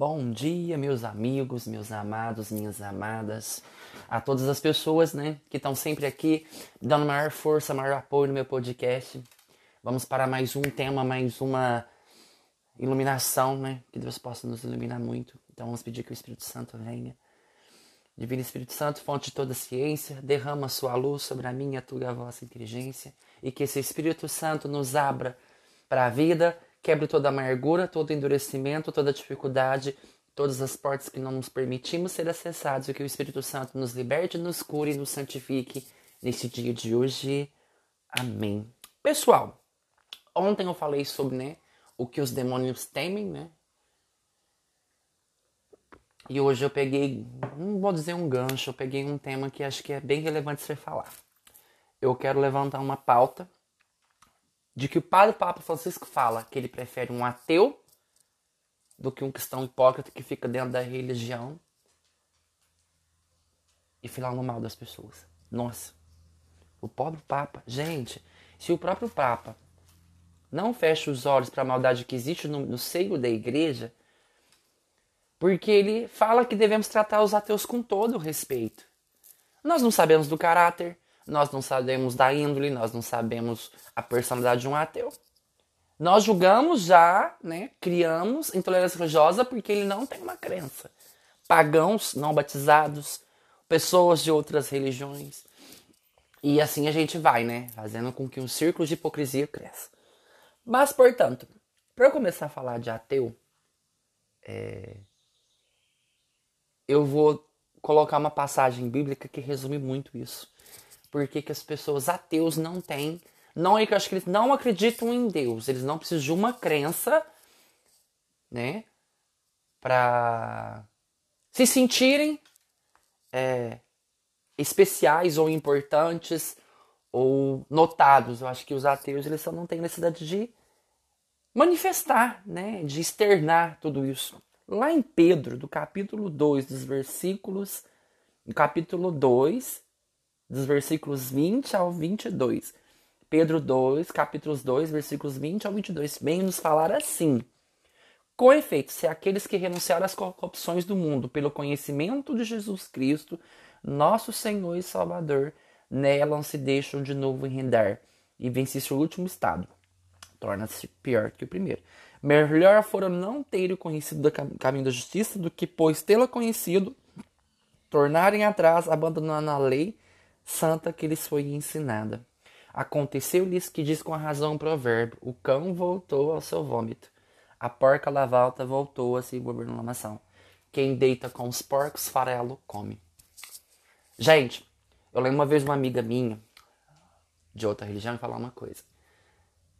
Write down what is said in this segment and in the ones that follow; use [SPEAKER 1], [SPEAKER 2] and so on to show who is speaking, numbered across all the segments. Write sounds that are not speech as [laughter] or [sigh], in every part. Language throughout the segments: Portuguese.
[SPEAKER 1] Bom dia, meus amigos, meus amados, minhas amadas, a todas as pessoas, né, que estão sempre aqui dando maior força, maior apoio no meu podcast. Vamos para mais um tema, mais uma iluminação, né, que Deus possa nos iluminar muito. Então vamos pedir que o Espírito Santo venha. Divino Espírito Santo, fonte de toda ciência, derrama sua luz sobre a minha, a tua e a vossa inteligência e que esse Espírito Santo nos abra para a vida Quebre toda amargura, todo endurecimento, toda dificuldade, todas as portas que não nos permitimos ser acessados e que o Espírito Santo nos liberte, nos cure e nos santifique nesse dia de hoje. Amém. Pessoal, ontem eu falei sobre né, o que os demônios temem, né? E hoje eu peguei, não vou dizer um gancho, eu peguei um tema que acho que é bem relevante ser falar. Eu quero levantar uma pauta de que o padre Papa Francisco fala que ele prefere um ateu do que um cristão hipócrita que fica dentro da religião e falando mal das pessoas. Nossa, o pobre Papa. Gente, se o próprio Papa não fecha os olhos para a maldade que existe no, no seio da igreja, porque ele fala que devemos tratar os ateus com todo o respeito. Nós não sabemos do caráter, nós não sabemos da índole, nós não sabemos a personalidade de um ateu. Nós julgamos já, né, criamos intolerância religiosa porque ele não tem uma crença. Pagãos não batizados, pessoas de outras religiões. E assim a gente vai, né, fazendo com que um círculo de hipocrisia cresça. Mas, portanto, para eu começar a falar de ateu, é... eu vou colocar uma passagem bíblica que resume muito isso por que, que as pessoas ateus não têm. Não é que eu acho que eles não acreditam em Deus. Eles não precisam de uma crença, né? Para se sentirem é, especiais ou importantes ou notados. Eu acho que os ateus eles só não têm necessidade de manifestar, né? De externar tudo isso. Lá em Pedro, do capítulo 2, dos versículos. No capítulo 2, dos versículos 20 ao 22. Pedro 2, capítulos 2, versículos 20 ao 22, vem nos falar assim: Com efeito, se aqueles que renunciaram às corrupções do mundo pelo conhecimento de Jesus Cristo, nosso Senhor e Salvador, nela se deixam de novo enredar e vencesse o último estado, torna-se pior que o primeiro. Melhor fora não terem conhecido o caminho da justiça do que, pois tê-la conhecido, tornarem atrás, abandonando a lei santa que lhes foi ensinada. Aconteceu-lhes que diz com a razão o provérbio: o cão voltou ao seu vômito, a porca lavalta voltou a se governação. Quem deita com os porcos, farelo come. Gente, eu lembro uma vez uma amiga minha, de outra religião, falar uma coisa: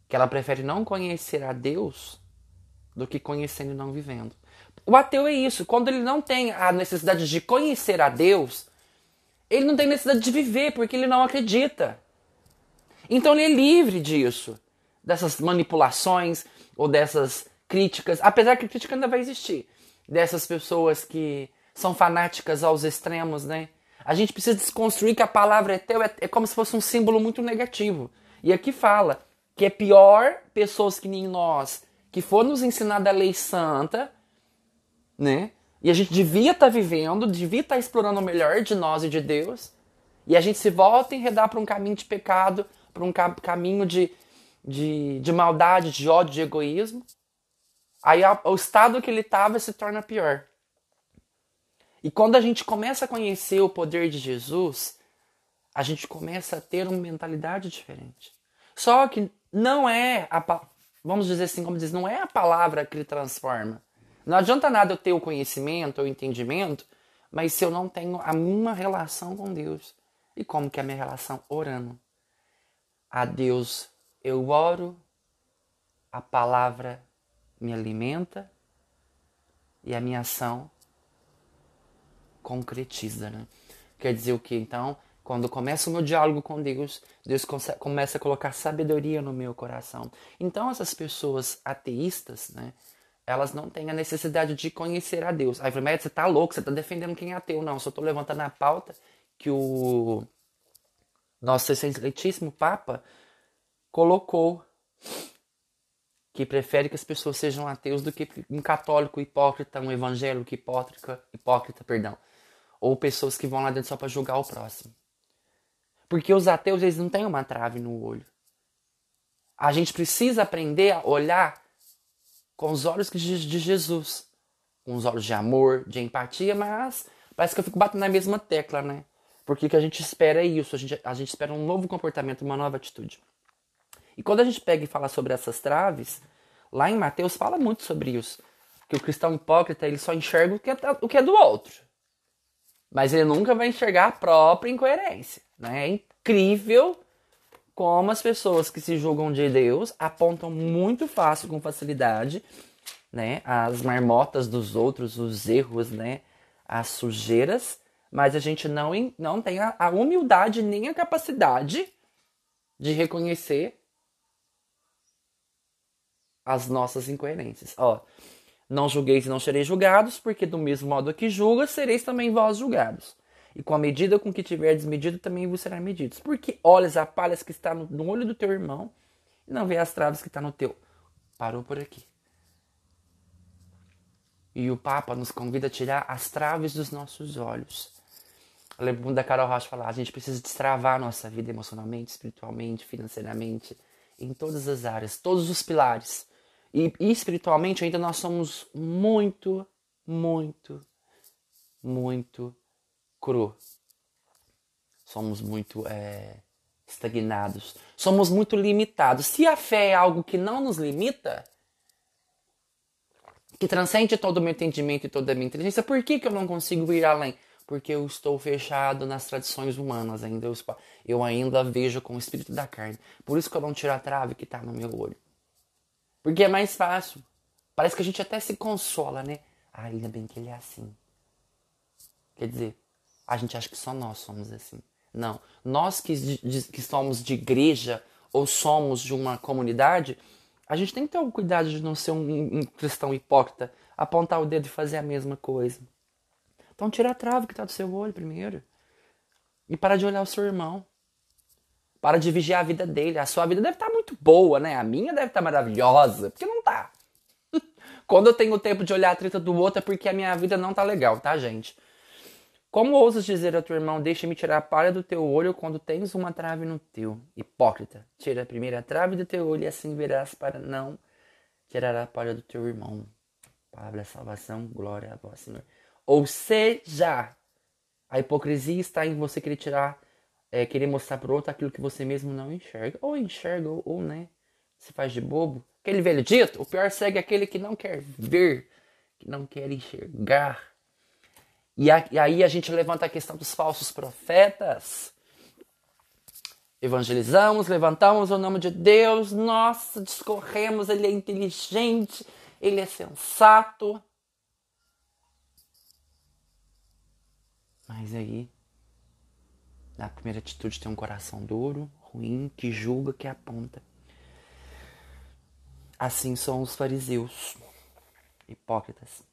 [SPEAKER 1] que ela prefere não conhecer a Deus do que conhecendo e não vivendo. O ateu é isso, quando ele não tem a necessidade de conhecer a Deus, ele não tem necessidade de viver porque ele não acredita. Então ele é livre disso, dessas manipulações ou dessas críticas, apesar que a crítica ainda vai existir, dessas pessoas que são fanáticas aos extremos, né? A gente precisa desconstruir que a palavra teu é, é como se fosse um símbolo muito negativo. E aqui fala que é pior pessoas que nem nós, que for nos ensinada a lei santa, né? E a gente devia estar tá vivendo, devia estar tá explorando o melhor de nós e de Deus. E a gente se volta a enredar para um caminho de pecado, para um ca caminho de, de, de maldade, de ódio, de egoísmo. Aí a, o estado que ele estava se torna pior. E quando a gente começa a conhecer o poder de Jesus, a gente começa a ter uma mentalidade diferente. Só que não é a vamos dizer assim, como diz, não é a palavra que ele transforma. Não adianta nada eu ter o conhecimento, o entendimento, mas se eu não tenho a minha relação com Deus. E como que é a minha relação? Orando. A Deus eu oro, a palavra me alimenta e a minha ação concretiza, né? Quer dizer o que? Então, quando começa o meu diálogo com Deus, Deus começa a colocar sabedoria no meu coração. Então, essas pessoas ateístas, né? Elas não têm a necessidade de conhecer a Deus. Aí falei, você tá louco, você tá defendendo quem é ateu. Não, só tô levantando a pauta que o nosso excelentíssimo Papa colocou que prefere que as pessoas sejam ateus do que um católico hipócrita, um evangélico hipócrita, hipócrita, perdão, ou pessoas que vão lá dentro só para julgar o próximo. Porque os ateus eles não têm uma trave no olho. A gente precisa aprender a olhar com os olhos de Jesus, com os olhos de amor, de empatia, mas parece que eu fico batendo na mesma tecla, né? Porque o que a gente espera é isso, a gente, a gente espera um novo comportamento, uma nova atitude. E quando a gente pega e fala sobre essas traves, lá em Mateus fala muito sobre isso. Que o cristão hipócrita ele só enxerga o que é, o que é do outro. Mas ele nunca vai enxergar a própria incoerência. Né? É incrível como as pessoas que se julgam de Deus apontam muito fácil, com facilidade, né, as marmotas dos outros, os erros, né, as sujeiras, mas a gente não, não tem a, a humildade nem a capacidade de reconhecer as nossas incoerências. Ó, não julgueis e não sereis julgados, porque do mesmo modo que julga, sereis também vós julgados. E com a medida com que tiverdes medido, também vos será medidos. Porque olhas a palha que está no, olho do teu irmão e não vê as traves que está no teu. Parou por aqui. E o Papa nos convida a tirar as traves dos nossos olhos. Eu lembro da Carol Rocha falar, a gente precisa destravar nossa vida emocionalmente, espiritualmente, financeiramente, em todas as áreas, todos os pilares. E, e espiritualmente ainda nós somos muito, muito, muito cru. Somos muito é, estagnados. Somos muito limitados. Se a fé é algo que não nos limita, que transcende todo o meu entendimento e toda a minha inteligência, por que, que eu não consigo ir além? Porque eu estou fechado nas tradições humanas ainda. Eu, eu ainda vejo com o espírito da carne. Por isso que eu não tiro a trave que está no meu olho. Porque é mais fácil. Parece que a gente até se consola, né? Ah, ainda bem que ele é assim. Quer dizer, a gente acha que só nós somos assim. Não. Nós que, de, que somos de igreja ou somos de uma comunidade, a gente tem que ter o cuidado de não ser um, um cristão hipócrita, apontar o dedo e fazer a mesma coisa. Então tira a trave que está do seu olho primeiro. E para de olhar o seu irmão. Para de vigiar a vida dele. A sua vida deve estar tá muito boa, né? A minha deve estar tá maravilhosa. Porque não tá. [laughs] Quando eu tenho tempo de olhar a treta do outro é porque a minha vida não tá legal, tá, gente? Como ousas dizer ao teu irmão, deixa-me tirar a palha do teu olho quando tens uma trave no teu? Hipócrita, tira a primeira trave do teu olho e assim verás para não tirar a palha do teu irmão. Palavra salvação, glória a vós, Senhor. Ou seja, a hipocrisia está em você querer tirar, é, querer mostrar para o outro aquilo que você mesmo não enxerga. Ou enxerga, ou, ou né, se faz de bobo. Aquele velho dito, o pior segue aquele que não quer ver, que não quer enxergar. E, aí a gente levanta a questão dos falsos profetas. Evangelizamos, levantamos o nome de Deus, nossa, discorremos, ele é inteligente, ele é sensato. Mas aí, na primeira atitude, tem um coração duro, ruim, que julga, que aponta. Assim são os fariseus, hipócritas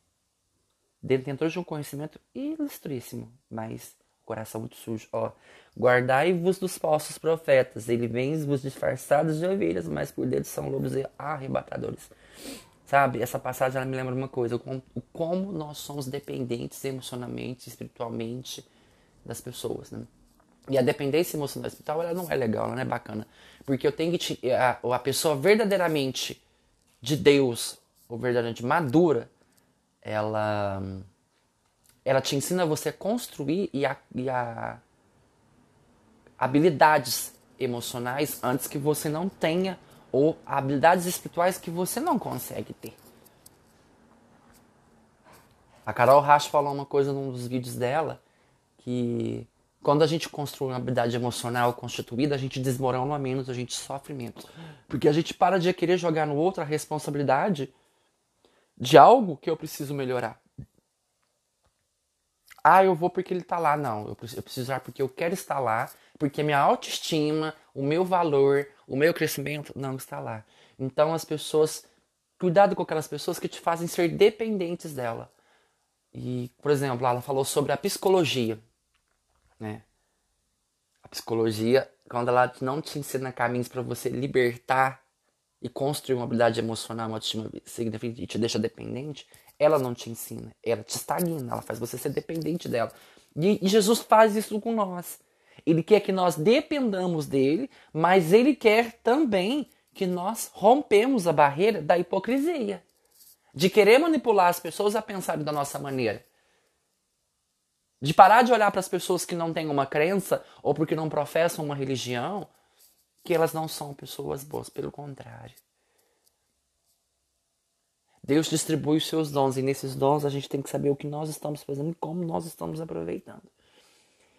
[SPEAKER 1] detentores de um conhecimento ilustríssimo, mas coração muito sujo. Ó, guardai-vos dos falsos profetas, ele vem vos disfarçados de ovelhas, mas por dentro são lobos arrebatadores. Sabe, essa passagem ela me lembra uma coisa, o como nós somos dependentes emocionalmente, espiritualmente das pessoas, né? E a dependência emocional espiritual ela não é legal, ela não é bacana. Porque eu tenho que. A, a pessoa verdadeiramente de Deus, ou verdadeiramente madura, ela ela te ensina você a construir e a, e a habilidades emocionais antes que você não tenha ou habilidades espirituais que você não consegue ter. A Carol Rasch falou uma coisa num dos vídeos dela que quando a gente construi uma habilidade emocional constituída, a gente desmorona menos, a gente sofre menos. Porque a gente para de querer jogar no outro a responsabilidade de algo que eu preciso melhorar. Ah, eu vou porque ele está lá. Não, eu preciso, eu preciso ir porque eu quero estar lá, porque minha autoestima, o meu valor, o meu crescimento não está lá. Então as pessoas, cuidado com aquelas pessoas que te fazem ser dependentes dela. E, por exemplo, ela falou sobre a psicologia, né? A psicologia, quando ela não te ensina caminhos para você libertar e construir uma habilidade emocional, uma autoestima significativa e te deixa dependente, ela não te ensina, ela te estagna, ela faz você ser dependente dela. E, e Jesus faz isso com nós. Ele quer que nós dependamos dele, mas ele quer também que nós rompemos a barreira da hipocrisia, de querer manipular as pessoas a pensarem da nossa maneira. De parar de olhar para as pessoas que não têm uma crença ou porque não professam uma religião, que elas não são pessoas boas, pelo contrário. Deus distribui os seus dons e nesses dons a gente tem que saber o que nós estamos fazendo e como nós estamos aproveitando.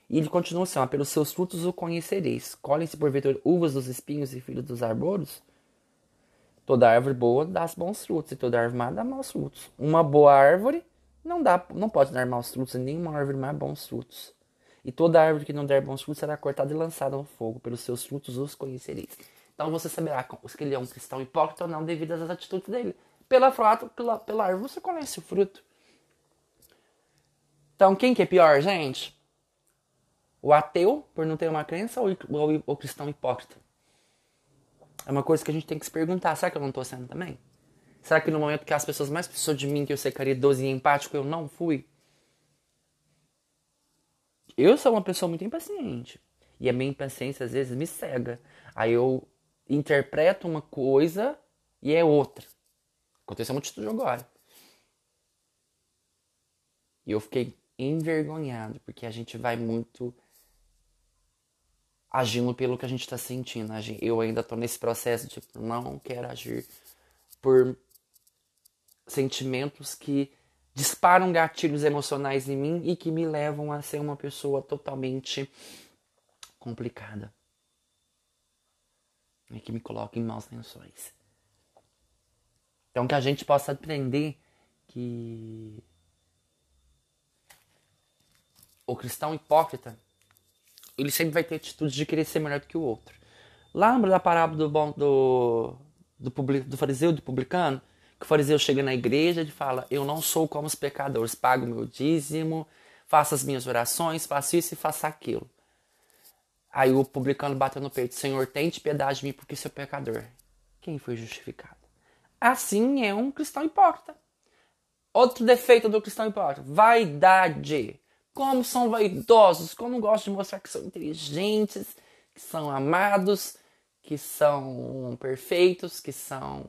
[SPEAKER 1] E ele continua assim: pelos seus frutos o conhecereis. Colhem-se porventura uvas dos espinhos e filhos dos arboros? Toda árvore boa dá bons frutos e toda árvore má dá maus frutos. Uma boa árvore não dá, não pode dar maus frutos, e nenhuma árvore má bons frutos. E toda árvore que não der bons frutos será cortada e lançada no fogo. Pelos seus frutos os conhecereis. Então você saberá se ele é um cristão hipócrita ou não devido às atitudes dele. Pela, pela, pela árvore você conhece o fruto. Então quem que é pior, gente? O ateu, por não ter uma crença, ou o cristão hipócrita? É uma coisa que a gente tem que se perguntar. Será que eu não estou sendo também? Será que no momento que as pessoas mais precisam de mim, que eu ser caridoso e empático, eu não fui? Eu sou uma pessoa muito impaciente. E a minha impaciência às vezes me cega. Aí eu interpreto uma coisa e é outra. Aconteceu uma atitude agora. E eu fiquei envergonhado, porque a gente vai muito agindo pelo que a gente está sentindo. Eu ainda estou nesse processo de não quero agir por sentimentos que disparam gatilhos emocionais em mim e que me levam a ser uma pessoa totalmente complicada. E que me coloca em maus lençóis. Então que a gente possa aprender que o cristão hipócrita ele sempre vai ter atitude de querer ser melhor do que o outro. Lembra da parábola do, bom, do, do, do fariseu, do publicano? Que o fariseu chega na igreja e fala: Eu não sou como os pecadores, pago meu dízimo, faço as minhas orações, faço isso e faço aquilo. Aí o publicano bateu no peito: Senhor, tente piedade de mim porque sou pecador. Quem foi justificado? Assim é um cristão hipócrita. Outro defeito do cristão hipócrita: vaidade como são vaidosos, como gostam de mostrar que são inteligentes, que são amados, que são perfeitos, que são.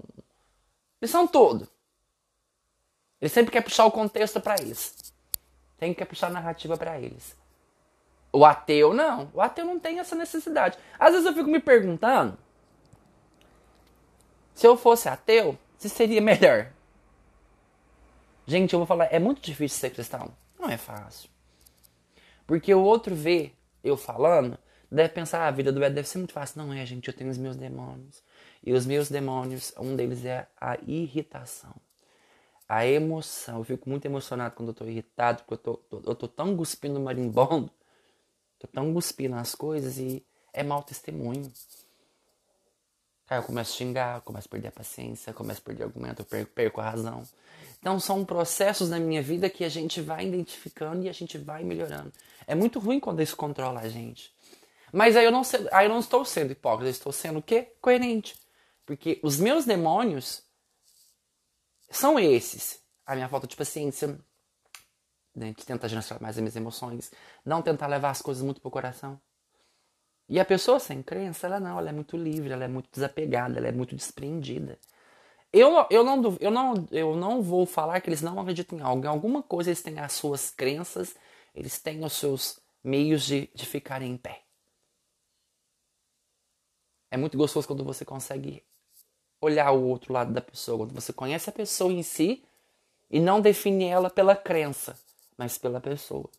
[SPEAKER 1] Eles são tudo. Ele sempre quer puxar o contexto para eles. Tem que puxar a narrativa para eles. O ateu não. O ateu não tem essa necessidade. Às vezes eu fico me perguntando se eu fosse ateu, se seria melhor. Gente, eu vou falar, é muito difícil ser cristão. Não é fácil. Porque o outro vê eu falando, deve pensar, ah, a vida do Ed deve ser muito fácil. Não é, gente, eu tenho os meus demônios. E os meus demônios, um deles é a irritação. A emoção. Eu fico muito emocionado quando eu tô irritado, porque eu tô, eu tô tão cuspindo marimbondo, tô tão cuspindo as coisas e é mau testemunho. Aí eu começo a xingar, começo a perder a paciência, começo a perder argumento, eu perco, perco a razão. Então são processos na minha vida que a gente vai identificando e a gente vai melhorando. É muito ruim quando isso controla a gente. Mas aí eu não, aí eu não estou sendo hipócrita, eu estou sendo o quê? Coerente. Porque os meus demônios são esses. A minha falta de paciência, né, de tentar gerenciar mais as minhas emoções, não tentar levar as coisas muito pro coração. E a pessoa sem crença, ela não, ela é muito livre, ela é muito desapegada, ela é muito desprendida. Eu, eu, não, eu, não, eu não vou falar que eles não acreditam em algo. Em alguma coisa eles têm as suas crenças, eles têm os seus meios de, de ficarem em pé. É muito gostoso quando você consegue olhar o outro lado da pessoa, quando você conhece a pessoa em si e não define ela pela crença, mas pela pessoa.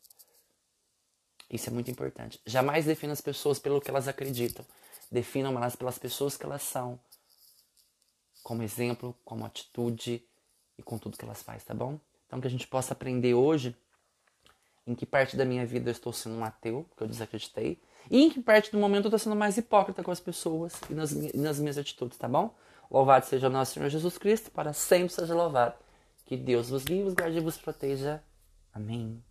[SPEAKER 1] Isso é muito importante. Jamais defina as pessoas pelo que elas acreditam. Definam elas pelas pessoas que elas são como exemplo, como atitude e com tudo que elas fazem, tá bom? Então que a gente possa aprender hoje em que parte da minha vida eu estou sendo um ateu, que eu desacreditei, e em que parte do momento eu estou sendo mais hipócrita com as pessoas e nas, e nas minhas atitudes, tá bom? Louvado seja o nosso Senhor Jesus Cristo, para sempre seja louvado. Que Deus vos vos guarde e vos proteja. Amém.